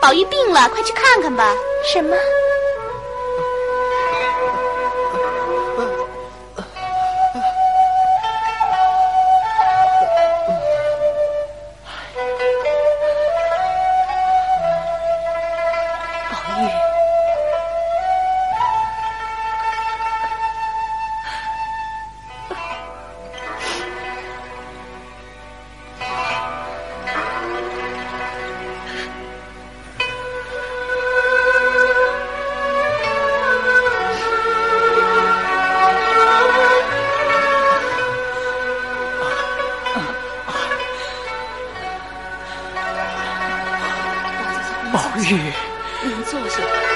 宝玉病了，快去看看吧。什么？宝玉。你坐下。